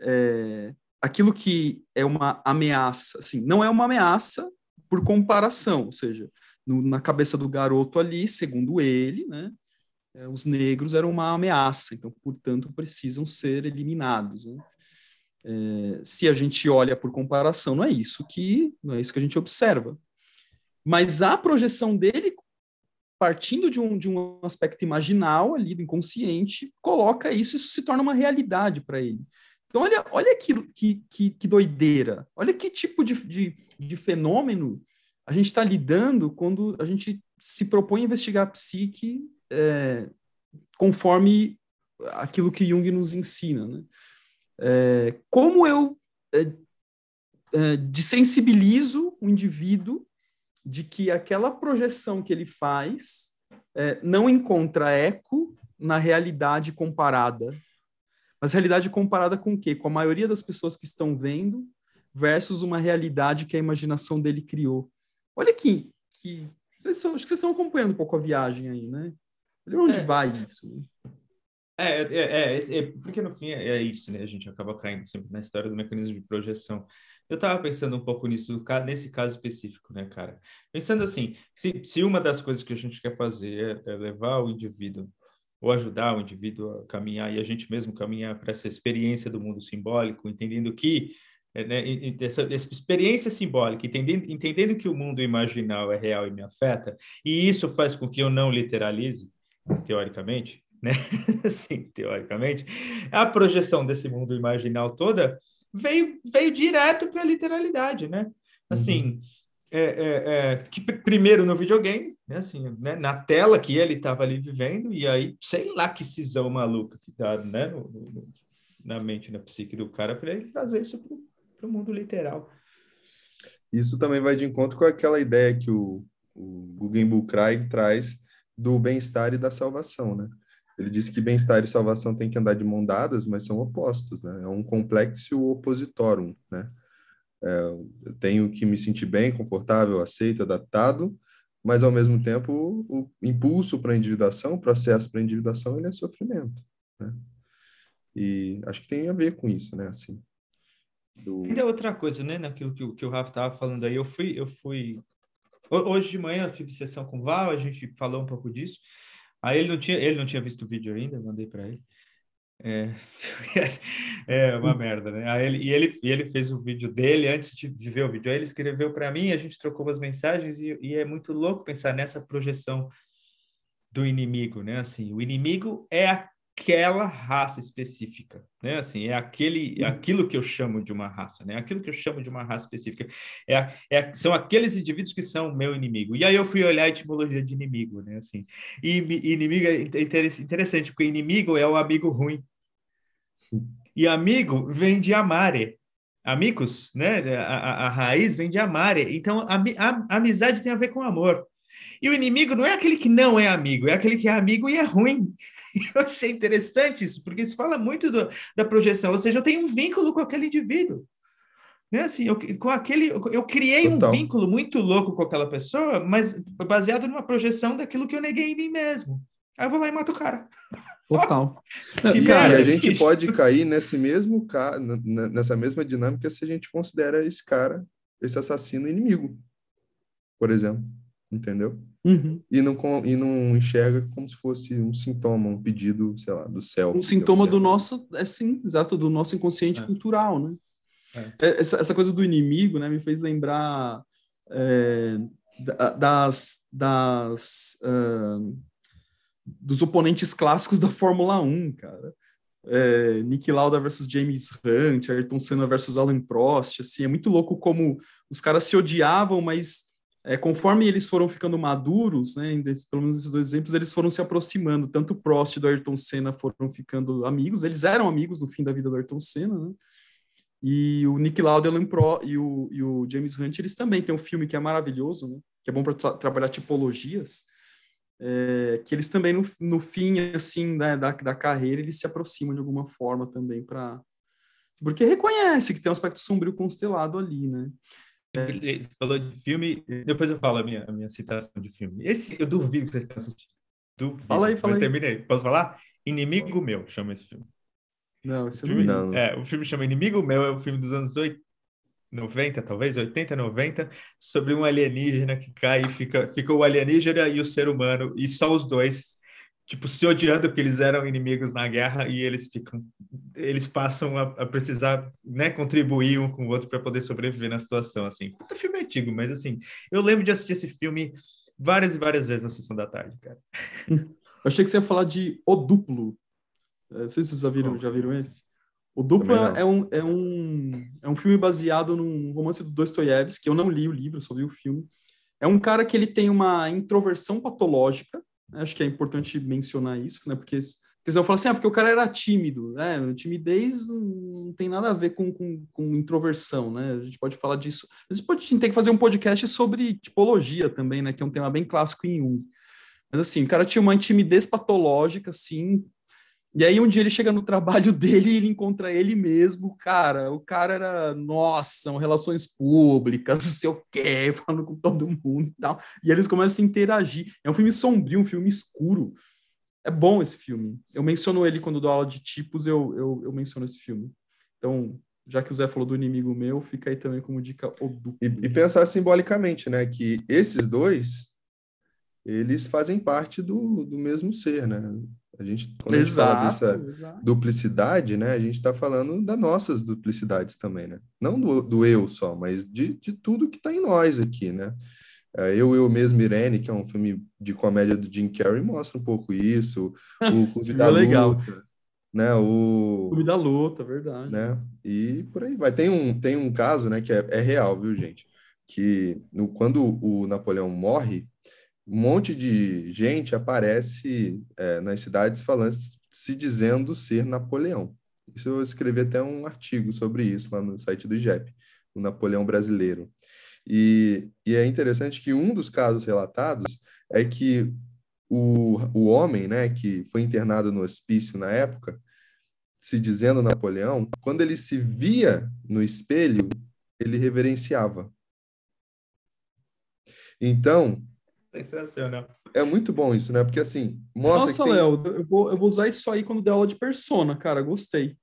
é, aquilo que é uma ameaça, assim, não é uma ameaça por comparação, ou seja, no, na cabeça do garoto ali, segundo ele, né, é, os negros eram uma ameaça, então, portanto, precisam ser eliminados. Né? É, se a gente olha por comparação, não é isso que não é isso que a gente observa. Mas a projeção dele, partindo de um, de um aspecto imaginal ali do inconsciente, coloca isso, isso se torna uma realidade para ele. Então, olha, olha que, que, que, que doideira, olha que tipo de, de, de fenômeno a gente está lidando quando a gente se propõe a investigar a psique é, conforme aquilo que Jung nos ensina. Né? É, como eu é, é, desensibilizo o indivíduo de que aquela projeção que ele faz é, não encontra eco na realidade comparada. Mas realidade comparada com o quê? Com a maioria das pessoas que estão vendo versus uma realidade que a imaginação dele criou. Olha aqui, que vocês são, acho que vocês estão acompanhando um pouco a viagem aí, né? Olha onde é. vai isso. É, é, é, é, é, porque no fim é, é, isso, né? A gente acaba caindo sempre na história do mecanismo de projeção. Eu estava pensando um pouco nisso, nesse caso específico, né, cara? Pensando assim, se, se uma das coisas que a gente quer fazer é, é levar o indivíduo, ou ajudar o indivíduo a caminhar, e a gente mesmo caminhar para essa experiência do mundo simbólico, entendendo que é, né, essa, essa, experiência simbólica, entendendo, entendendo que o mundo imaginal é real e me afeta, e isso faz com que eu não literalize, teoricamente, né? Sim, teoricamente, a projeção desse mundo imaginal toda veio, veio direto para a literalidade, né? Assim, uhum. é, é, é, que primeiro no videogame, né? Assim, né? na tela que ele estava ali vivendo, e aí, sei lá que cisão maluca que dá, né? No, no, na mente, na psique do cara, para ele trazer isso para o mundo literal. Isso também vai de encontro com aquela ideia que o, o Guggenheim Craig traz do bem-estar e da salvação, né? Ele diz que bem-estar e salvação têm que andar de mão dadas, mas são opostos, né? É um complexo opositorum, né? É, eu tenho que me sentir bem, confortável, aceito, adaptado, mas ao mesmo tempo o, impulso para a individuação, o processo para a individuação, ele é sofrimento, né? E acho que tem a ver com isso, né? Assim, do... Ainda outra coisa, né? Naquilo que, que o Rafa estava falando aí, eu fui, eu fui. Hoje de manhã eu tive sessão com o Val, a gente falou um pouco disso. Aí ele não tinha, ele não tinha visto o vídeo ainda, mandei para ele. É, é uma merda, né? Aí ele, e, ele, e ele fez o vídeo dele antes de, de ver o vídeo. Aí ele escreveu para mim, a gente trocou umas mensagens e, e é muito louco pensar nessa projeção do inimigo, né? Assim, o inimigo é a aquela raça específica, né? Assim, é aquele, é aquilo que eu chamo de uma raça, né? Aquilo que eu chamo de uma raça específica. É, é, são aqueles indivíduos que são meu inimigo. E aí eu fui olhar a etimologia de inimigo, né? Assim, e inimigo é interessante, porque inimigo é o amigo ruim. E amigo vem de amare. Amigos, né? A, a, a raiz vem de amare. Então, a, a, a amizade tem a ver com amor. E o inimigo não é aquele que não é amigo, é aquele que é amigo e é ruim. Eu achei interessante isso, porque isso fala muito do, da projeção, ou seja, eu tenho um vínculo com aquele indivíduo. Né? Assim, eu, com aquele, eu criei Total. um vínculo muito louco com aquela pessoa, mas baseado numa projeção daquilo que eu neguei em mim mesmo. Aí eu vou lá e mato o cara. Total. que cara, e a gente bicho. pode cair nesse mesmo ca... nessa mesma dinâmica se a gente considera esse cara, esse assassino inimigo, por exemplo entendeu? Uhum. E, não, e não enxerga como se fosse um sintoma, um pedido, sei lá, do céu. Um sintoma do nosso, é sim, exato, do nosso inconsciente é. cultural, né? É. é. Essa, essa coisa do inimigo, né, me fez lembrar é, das, das uh, dos oponentes clássicos da Fórmula 1, cara. É, Nick Lauda versus James Hunt, Ayrton Senna versus Alan Prost, assim, é muito louco como os caras se odiavam, mas é, conforme eles foram ficando maduros, né, pelo menos esses dois exemplos, eles foram se aproximando. Tanto o Prost e do Ayrton Senna foram ficando amigos, eles eram amigos no fim da vida do Ayrton Senna, né? E o Nick Lauda Pro, e, o, e o James Hunt, eles também têm um filme que é maravilhoso, né? que é bom para tra trabalhar tipologias, é, que eles também, no, no fim, assim, né, da, da carreira, eles se aproximam de alguma forma também para... Porque reconhece que tem um aspecto sombrio constelado ali, né? Falou de filme, depois eu falo a minha, a minha citação de filme. Esse eu duvido que vocês tenham assistido. Duvido. Fala aí, fala aí. terminei. Posso falar? Inimigo Meu chama esse filme. Não, esse filme, não. É, o filme chama Inimigo Meu, é o um filme dos anos 80, 90, talvez, 80, 90, sobre um alienígena que cai e fica, fica o alienígena e o ser humano, e só os dois, tipo, se odiando porque eles eram inimigos na guerra e eles ficam, eles passam a, a precisar, né, contribuir um com o outro para poder sobreviver na situação, assim. Puta filme antigo, mas assim, eu lembro de assistir esse filme várias e várias vezes na sessão da tarde, cara. Eu achei que você ia falar de O Duplo. É, não sei se vocês já viram, já viram esse. O Duplo é um, é, um, é um filme baseado num romance do Dostoiévski, que eu não li o livro, só vi o filme. É um cara que ele tem uma introversão patológica? Acho que é importante mencionar isso, né? Porque porque eu falo assim, ah, porque o cara era tímido, né? Timidez não tem nada a ver com, com, com introversão, né? A gente pode falar disso. A gente pode ter que fazer um podcast sobre tipologia também, né? Que é um tema bem clássico em Jung. Mas assim, o cara tinha uma timidez patológica, assim. E aí um dia ele chega no trabalho dele e ele encontra ele mesmo, cara. O cara era, nossa, são relações públicas, não sei o quê, falando com todo mundo e tal. E eles começam a interagir. É um filme sombrio, um filme escuro. É bom esse filme. Eu menciono ele quando dou aula de tipos, eu, eu, eu menciono esse filme. Então, já que o Zé falou do inimigo meu, fica aí também como dica o duplo. E, e pensar simbolicamente, né? Que esses dois, eles fazem parte do, do mesmo ser, né? A gente, quando exato, a gente fala dessa exato. duplicidade, né? A gente está falando das nossas duplicidades também, né? Não do, do eu só, mas de, de tudo que está em nós aqui, né? É, eu, Eu Mesmo, Irene, que é um filme de comédia do Jim Carrey, mostra um pouco isso. O Clube da é legal. Luta, né? O Clube da Luta, verdade. Né? E por aí vai. Tem um, tem um caso, né, que é, é real, viu, gente? Que no, quando o Napoleão morre, um monte de gente aparece é, nas cidades falando, se dizendo ser Napoleão. Isso eu escrevi até um artigo sobre isso lá no site do IGEP, o Napoleão brasileiro. E, e é interessante que um dos casos relatados é que o, o homem, né, que foi internado no hospício na época, se dizendo Napoleão, quando ele se via no espelho, ele reverenciava. Então, Sensacional. É muito bom isso, né? Porque assim, mostra Nossa, tem... Léo, eu vou, eu vou usar isso aí quando der aula de persona, cara, gostei.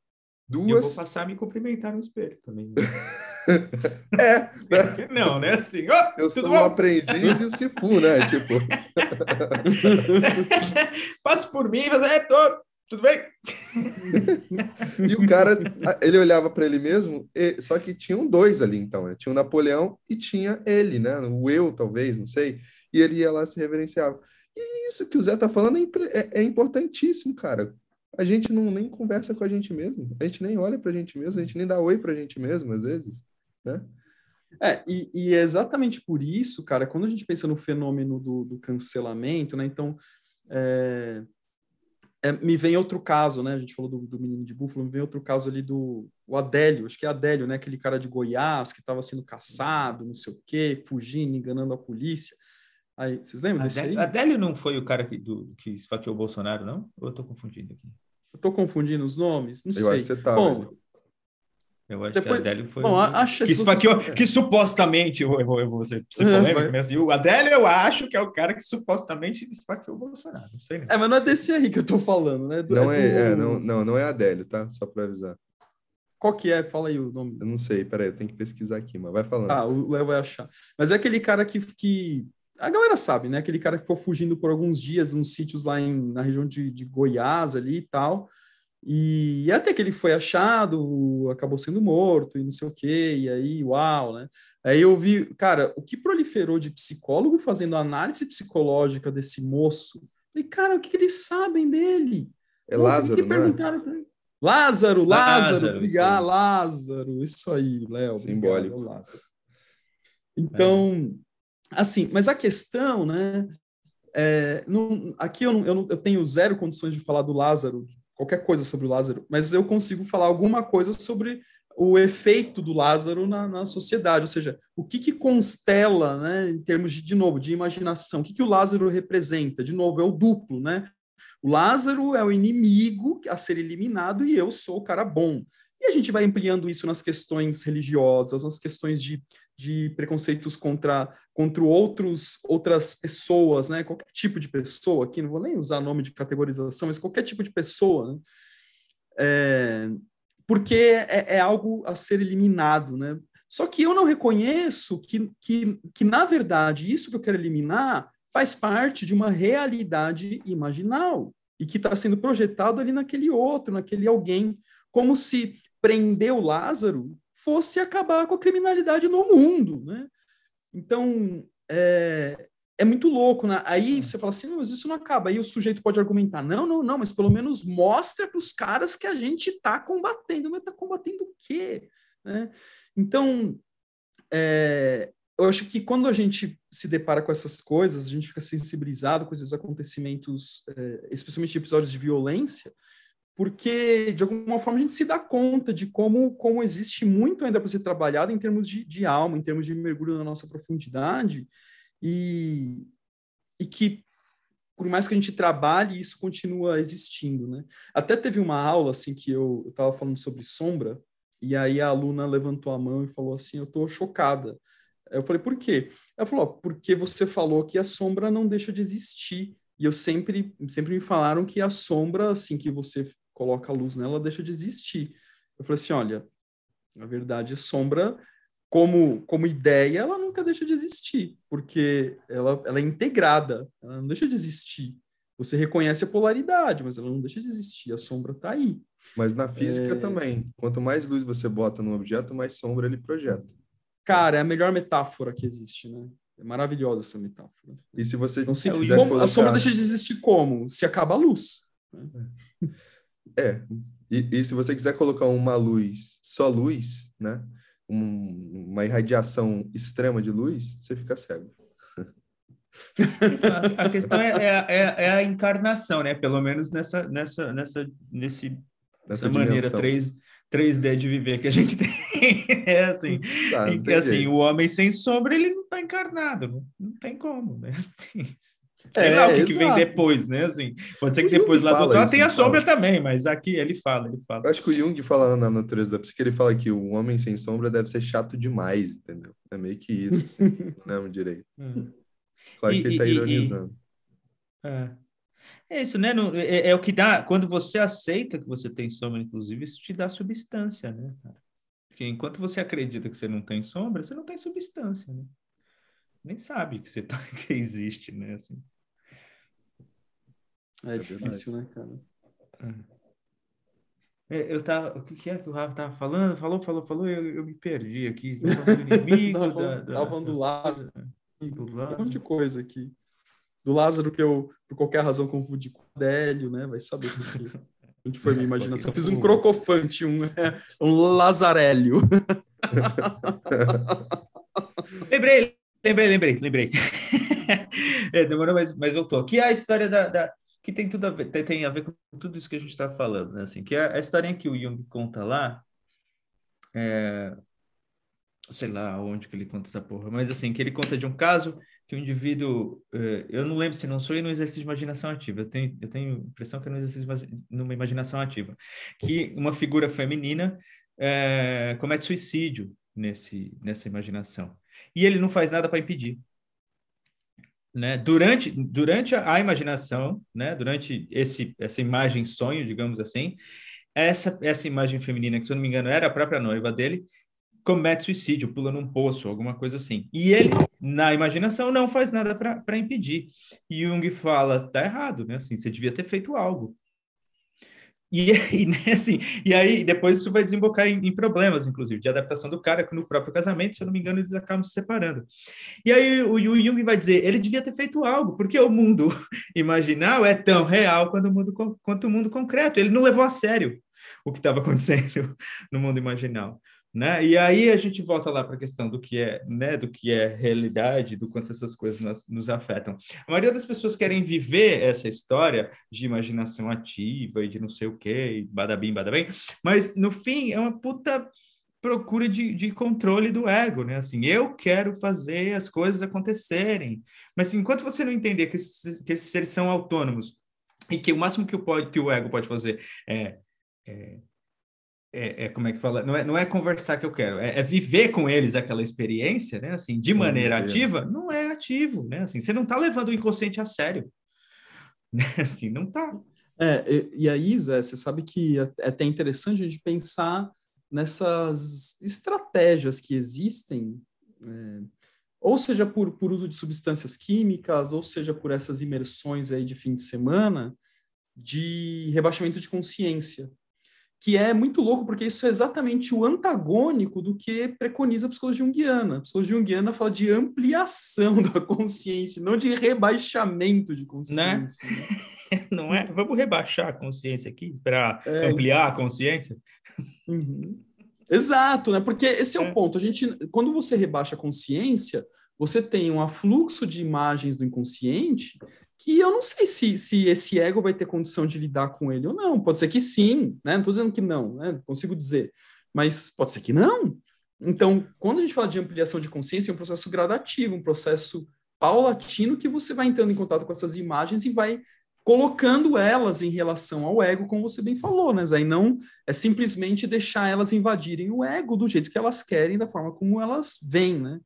Duas... eu vou passar a me cumprimentar no espelho também. Né? é. Não, né? Assim, oh, eu sou bom? um aprendiz e o Sifu, né? Tipo. Passo por mim, mas é, tô, tudo bem? e o cara, ele olhava para ele mesmo, só que tinham dois ali, então, né? Tinha o Napoleão e tinha ele, né? O eu, talvez, não sei. E ele ia lá se reverenciava. E isso que o Zé tá falando é, é, é importantíssimo, cara a gente não nem conversa com a gente mesmo, a gente nem olha para a gente mesmo, a gente nem dá oi para a gente mesmo, às vezes né? É, e, e, é exatamente por isso, cara, quando a gente pensa no fenômeno do, do cancelamento, né? Então, é, é, me vem outro caso, né? A gente falou do, do, menino de Búfalo, me vem outro caso ali do o Adélio, acho que é Adélio, né? Aquele cara de Goiás que estava sendo caçado, não sei o quê, fugindo, enganando a polícia. Aí, vocês lembram Adélio, desse aí? Adélio não foi o cara que, do, que esfaqueou o Bolsonaro, não? Ou eu estou confundindo aqui? Eu estou confundindo os nomes? Não eu sei. Acho que você tá, Bom, eu acho Depois, que a Adélio foi. Bom, acho que, você... que, que, supostamente eu, eu, eu vou ser, polêmico, é, assim, o Adélio eu acho que é o cara que supostamente esfaqueou o Bolsonaro. Não sei. Né? É, mas não é desse aí que eu tô falando, né? Do, não, é, é, do... é, não, não, não é Adélio, tá? Só para avisar. Qual que é? Fala aí o nome. Eu não sei, peraí, eu tenho que pesquisar aqui, mas vai falando. Ah, o Léo vai achar. Mas é aquele cara que, que. A galera sabe, né? Aquele cara que ficou fugindo por alguns dias nos sítios lá em, na região de, de Goiás ali e tal. E até que ele foi achado, acabou sendo morto e não sei o quê, e aí, uau, né? Aí eu vi, cara, o que proliferou de psicólogo fazendo análise psicológica desse moço? Falei, cara, o que, que eles sabem dele? É Nossa, Lázaro, que né? Lázaro, Lázaro, Lázaro, obrigado, Lázaro, isso aí, Léo. Simbólico. Obrigado, Lázaro. Então, é. assim, mas a questão, né? É, não, aqui eu, não, eu, não, eu tenho zero condições de falar do Lázaro qualquer coisa sobre o Lázaro, mas eu consigo falar alguma coisa sobre o efeito do Lázaro na, na sociedade, ou seja, o que, que constela, né, em termos de, de novo, de imaginação, o que, que o Lázaro representa? De novo, é o duplo, né? O Lázaro é o inimigo a ser eliminado e eu sou o cara bom. E a gente vai ampliando isso nas questões religiosas, nas questões de, de preconceitos contra, contra outros, outras pessoas, né? Qualquer tipo de pessoa, aqui não vou nem usar nome de categorização, mas qualquer tipo de pessoa, né? É, porque é, é, algo a ser eliminado, né? Só que eu não reconheço que, que, que, na verdade, isso que eu quero eliminar faz parte de uma realidade imaginal e que está sendo projetado ali naquele outro, naquele alguém, como se prender o Lázaro fosse acabar com a criminalidade no mundo, né? Então, é, é muito louco, né? Aí você fala assim, mas isso não acaba. Aí o sujeito pode argumentar, não, não, não, mas pelo menos mostra para os caras que a gente está combatendo. Mas está combatendo o quê? Né? Então, é, eu acho que quando a gente se depara com essas coisas, a gente fica sensibilizado com esses acontecimentos, é, especialmente episódios de violência, porque de alguma forma a gente se dá conta de como, como existe muito ainda para ser trabalhado em termos de, de alma, em termos de mergulho na nossa profundidade, e, e que por mais que a gente trabalhe, isso continua existindo, né? Até teve uma aula assim que eu estava falando sobre sombra e aí a aluna levantou a mão e falou assim: "Eu estou chocada". Eu falei: "Por quê?". Ela falou: "Porque você falou que a sombra não deixa de existir e eu sempre sempre me falaram que a sombra assim que você coloca a luz nela, deixa de existir. Eu falei assim, olha, na verdade, sombra, como, como ideia, ela nunca deixa de existir, porque ela, ela é integrada, ela não deixa de existir. Você reconhece a polaridade, mas ela não deixa de existir, a sombra está aí. Mas na física é... também, quanto mais luz você bota no objeto, mais sombra ele projeta. Cara, é a melhor metáfora que existe, né? É maravilhosa essa metáfora. E se você então, se, como, colocar... A sombra deixa de existir como? Se acaba a luz. Né? É. É, e, e, se você quiser colocar uma luz, só luz, né? Um, uma irradiação extrema de luz, você fica cego. A, a questão é, é, é, é, a encarnação, né? Pelo menos nessa, nessa, nessa, nesse, nessa maneira 3, 3D de viver que a gente tem. É assim, tá, que, assim o homem sem sombra, ele não está encarnado, não, não tem como, né? Assim, Sei é, lá o que, que, vem depois, né? Assim, pode ser que depois lá do outro lado tem a sombra fala. também, mas aqui ele fala, ele fala. Eu acho que o Jung fala na natureza da psique, ele fala que o homem sem sombra deve ser chato demais, entendeu? É meio que isso, assim, não lembro direito. Hum. Claro e, que ele está ironizando. E, é. é. isso, né? É, é, o que dá, quando você aceita que você tem sombra, inclusive, isso te dá substância, né, cara? Porque enquanto você acredita que você não tem sombra, você não tem substância, né? Nem sabe que você, tá, que você existe, né? Assim. É, é difícil, né, cara? É, eu tava, o que é que o Rafa tava falando? Falou, falou, falou, eu, eu me perdi aqui. Tava inimigo tava, da, da, tava falando do Lázaro. Do Lázaro. Um monte de coisa aqui. Do Lázaro que eu, por qualquer razão, confundi com o Adélio, né? Vai saber por quê. Onde foi minha imaginação? Eu fiz um crocofante, um, é, um lazarélio. lembrei, lembrei, lembrei, lembrei. é, demorou, mas, mas voltou. Que é a história da, da que tem tudo a ver, tem a ver com tudo isso que a gente está falando, né? Assim, que é a historinha que o Jung conta lá, é, sei lá onde que ele conta essa porra, mas assim, que ele conta de um caso que o indivíduo, é, eu não lembro se não sou no exercício de imaginação ativa, eu tenho, eu tenho a impressão que é no exercício numa imaginação ativa, que uma figura feminina é, comete suicídio nesse, nessa imaginação. E ele não faz nada para impedir né, durante, durante a, imaginação, né, durante esse, essa imagem sonho, digamos assim, essa, essa imagem feminina, que se eu não me engano era a própria noiva dele, comete suicídio, pula num poço, alguma coisa assim. E ele, na imaginação, não faz nada para impedir. E Jung fala, tá errado, né? Assim, você devia ter feito algo. E, e, né, assim, e aí depois isso vai desembocar em, em, problemas, inclusive, de adaptação do cara no próprio casamento, se eu não me engano, eles acabam se separando. E aí o, o Jung vai dizer, ele devia ter feito algo, porque o mundo imaginal é tão real quanto o mundo, quanto o mundo concreto. Ele não levou a sério o que estava acontecendo no mundo imaginal. Né? E aí a gente volta lá para a questão do que é, né, do que é realidade, do quanto essas coisas nos, nos, afetam. A maioria das pessoas querem viver essa história de imaginação ativa e de não sei o quê, e badabim, badabim, mas no fim é uma puta procura de, de controle do ego, né? Assim, eu quero fazer as coisas acontecerem. Mas assim, enquanto você não entender que esses, que esses seres são autônomos e que o máximo que o, pode, que o ego pode fazer é, é, é, é, como é que fala? Não é, não é conversar que eu quero, é, é viver com eles aquela experiência, né? Assim, de maneira ativa, não é ativo, né? Assim, você não está levando o inconsciente a sério, né? Assim, não está. É, e, e aí, Zé, você sabe que é, é até interessante a gente pensar nessas estratégias que existem, é, ou seja por, por uso de substâncias químicas, ou seja por essas imersões aí de fim de semana, de rebaixamento de consciência, que é muito louco, porque isso é exatamente o antagônico do que preconiza a psicologia junguiana. A psicologia junguiana fala de ampliação da consciência, não de rebaixamento de consciência. Né? né? Não é? Vamos rebaixar a consciência aqui para é, ampliar a consciência? Uhum. Exato, né? Porque esse é, é o ponto. A gente, quando você rebaixa a consciência, você tem um afluxo de imagens do inconsciente que eu não sei se, se esse ego vai ter condição de lidar com ele ou não. Pode ser que sim, né? Não estou dizendo que não, né? Consigo dizer. Mas pode ser que não. Então, quando a gente fala de ampliação de consciência, é um processo gradativo, um processo paulatino que você vai entrando em contato com essas imagens e vai colocando elas em relação ao ego, como você bem falou, né? Aí não é simplesmente deixar elas invadirem o ego do jeito que elas querem, da forma como elas vêm, né?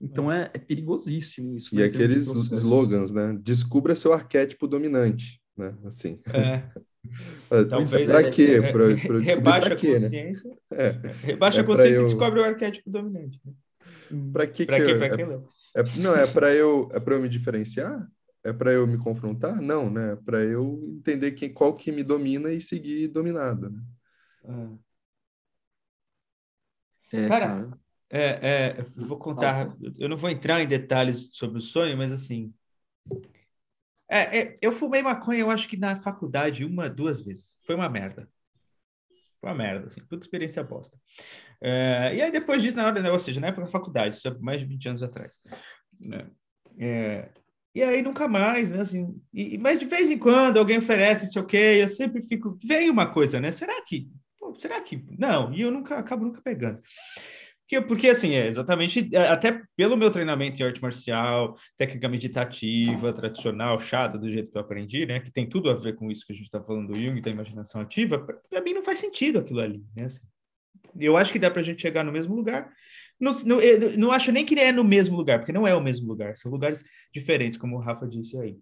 Então é, é perigosíssimo isso. E né? aqueles slogans, né? Descubra seu arquétipo dominante, né? Assim. É. Talvez pra é, quê? É, pra, pra rebaixa pra quê, a né? consciência. Né? É. Rebaixa a é consciência eu... e descobre o arquétipo dominante. Né? Para que, pra que, que, pra eu, é, é, não é para eu é para eu me diferenciar? É para eu me confrontar? Não, né? É para eu entender quem, qual que me domina e seguir dominado. Né? É, cara, cara, é, é, eu vou contar. Eu não vou entrar em detalhes sobre o sonho, mas assim. É, é, eu fumei maconha, eu acho que na faculdade, uma, duas vezes. Foi uma merda. Foi uma merda, assim, puta experiência bosta. É, e aí, depois disso, na hora, né, ou seja, na época da faculdade, isso é mais de 20 anos atrás. Né? É, e aí nunca mais, né? Assim, e, mas de vez em quando alguém oferece, não sei o quê, eu sempre fico. Vem uma coisa, né? Será que. Pô, será que. Não, e eu nunca acabo nunca pegando. Porque, porque assim, é exatamente, é, até pelo meu treinamento em arte marcial, técnica meditativa, tradicional, chata, do jeito que eu aprendi, né? Que tem tudo a ver com isso que a gente está falando do Jung, da imaginação ativa, para mim não faz sentido aquilo ali, né? Assim, eu acho que dá para a gente chegar no mesmo lugar não, não, não acho nem que é no mesmo lugar, porque não é o mesmo lugar, são lugares diferentes, como o Rafa disse aí.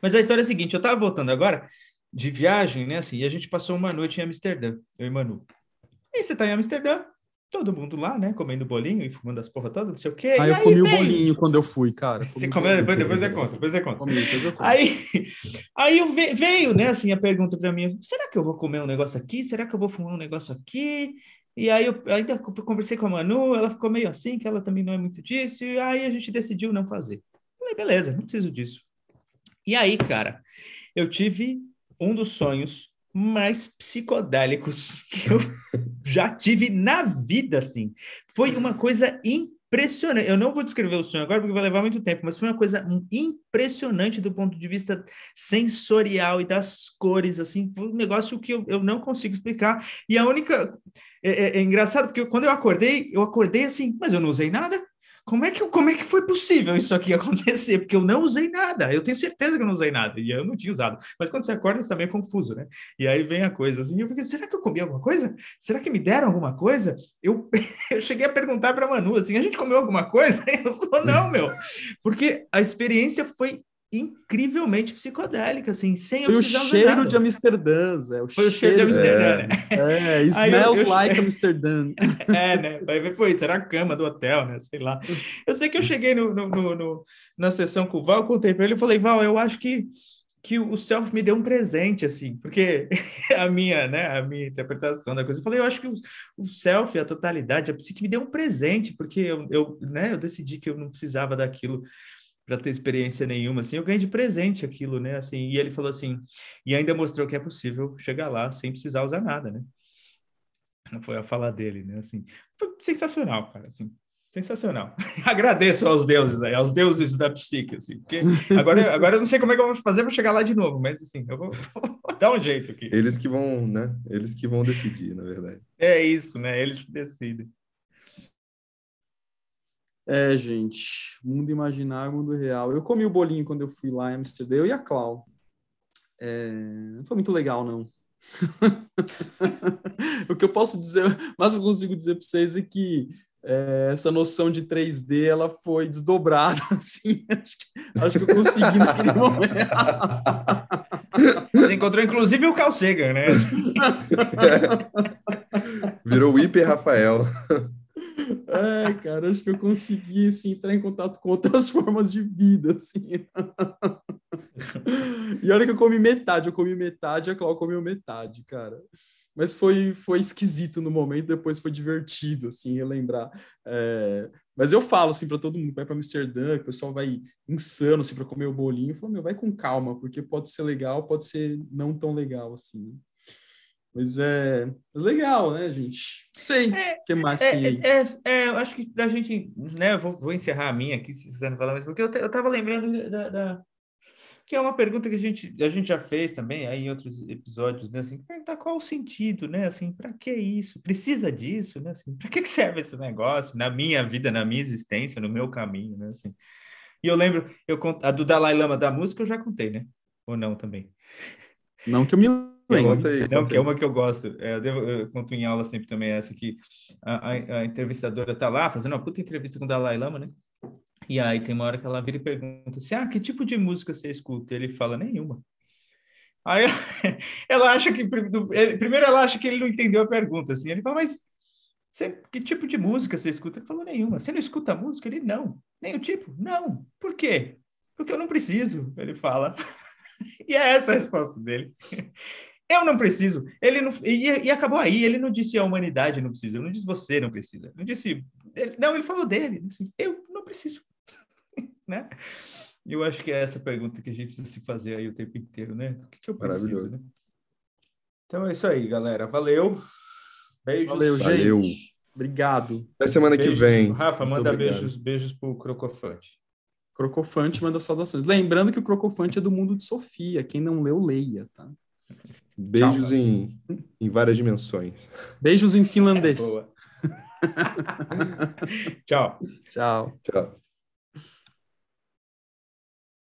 Mas a história é a seguinte: eu estava voltando agora de viagem, né? Assim, e a gente passou uma noite em Amsterdã, eu e Manu. E você está em Amsterdã, todo mundo lá, né? Comendo bolinho e fumando as porra todas, não sei o quê. Ah, eu aí comi o bolinho quando eu fui, cara. Você come, depois, depois você conta, depois você conta. Comi, depois eu Aí, aí eu veio, né, assim, a pergunta para mim: será que eu vou comer um negócio aqui? Será que eu vou fumar um negócio aqui? E aí eu ainda conversei com a Manu, ela ficou meio assim, que ela também não é muito disso, e aí a gente decidiu não fazer. Falei, beleza, não preciso disso. E aí, cara, eu tive um dos sonhos mais psicodélicos que eu já tive na vida, assim. Foi uma coisa impressionante. Eu não vou descrever o sonho agora porque vai levar muito tempo, mas foi uma coisa impressionante do ponto de vista sensorial e das cores, assim. Foi um negócio que eu, eu não consigo explicar. E a única é, é, é, engraçado porque quando eu acordei, eu acordei assim, mas eu não usei nada. Como é, que, como é que foi possível isso aqui acontecer? Porque eu não usei nada. Eu tenho certeza que eu não usei nada. E eu não tinha usado. Mas quando você acorda, você também é confuso, né? E aí vem a coisa assim. Eu fiquei, será que eu comi alguma coisa? Será que me deram alguma coisa? Eu, eu cheguei a perguntar para Manu assim: a gente comeu alguma coisa? Ela falou: não, meu. Porque a experiência foi incrivelmente psicodélica, assim, sem Foi o cheiro de Amsterdã, Zé. O foi cheiro, o cheiro de Amsterdã, é. né? É, smells eu, eu, like Amsterdã. É, né? Vai ver, foi, será a cama do hotel, né? Sei lá. Eu sei que eu cheguei no, no, no, no na sessão com o Val, contei para ele, eu falei, Val, eu acho que que o self me deu um presente, assim, porque a minha, né, a minha interpretação da coisa, eu falei, eu acho que o, o self, a totalidade, a psique me deu um presente, porque eu, eu, né, eu decidi que eu não precisava daquilo para ter experiência nenhuma, assim, eu ganhei de presente aquilo, né, assim, e ele falou assim, e ainda mostrou que é possível chegar lá sem precisar usar nada, né, foi a fala dele, né, assim, foi sensacional, cara, assim, Sensacional. Agradeço aos deuses aí, aos deuses da psique, assim, porque agora, agora eu não sei como é que eu vou fazer para chegar lá de novo, mas assim, eu vou, vou, dar um jeito aqui. Eles que vão, né? Eles que vão decidir, na verdade. É isso, né? Eles que decidem. É, gente, mundo imaginário, mundo real. Eu comi o bolinho quando eu fui lá em Amsterdã, eu e a Clau. É, não foi muito legal, não. o que eu posso dizer, mas eu consigo dizer para vocês é que é, essa noção de 3D ela foi desdobrada, assim, acho que, acho que eu consegui naquele momento. Você encontrou inclusive o Carl Sagan, né? Virou o hiper Rafael. É, cara, acho que eu consegui assim, entrar em contato com outras formas de vida, assim. E olha que eu comi metade, eu comi metade, a Cláudia comeu metade, cara mas foi, foi esquisito no momento, depois foi divertido, assim, relembrar. É, mas eu falo, assim, para todo mundo, vai para Amsterdã, o pessoal vai insano, assim, para comer o bolinho, eu falo, meu, vai com calma, porque pode ser legal, pode ser não tão legal, assim. Mas é legal, né, gente? Sei. O é, que mais é, que... É, é, eu acho que a gente, né, vou, vou encerrar a minha aqui, se você não falar mais, porque eu, eu tava lembrando da, da que é uma pergunta que a gente, a gente já fez também aí em outros episódios, né? Assim, perguntar qual o sentido, né? Assim, para que isso? Precisa disso, né? Assim, para que serve esse negócio na minha vida, na minha existência, no meu caminho, né? Assim. E eu lembro, eu a do Dalai Lama da música eu já contei, né? Ou não também? Não que eu me Não, que é uma que eu gosto. É, eu, devo, eu, conto em aula sempre também essa que a, a, a entrevistadora tá lá fazendo uma puta entrevista com o Dalai Lama, né? E aí tem uma hora que ela vira e pergunta assim, ah, que tipo de música você escuta? Ele fala, nenhuma. Aí ela acha que, primeiro ela acha que ele não entendeu a pergunta, assim, ele fala, mas você, que tipo de música você escuta? Ele falou, nenhuma. Você não escuta música? Ele, não. Nem o tipo? Não. Por quê? Porque eu não preciso, ele fala. e é essa a resposta dele. Eu não preciso. Ele não e, e, acabou aí. Ele não disse a humanidade não precisa. Ele não disse você não precisa. Não disse. Ele, não, ele falou dele. Assim, eu não preciso. né? Eu acho que é essa pergunta que a gente precisa se fazer aí o tempo inteiro, né? O que, que eu preciso, né? Então é isso aí, galera. Valeu. Beijos. Valeu, gente. Valeu. Obrigado. Até semana beijos. que vem. Rafa, manda beijos, beijos pro Crocofante. Crocofante manda saudações. Lembrando que o Crocofante é do mundo de Sofia. Quem não leu, leia, tá? Beijos Tchau, em, em várias dimensões. Beijos em finlandês. É, Tchau. Tchau. Tchau.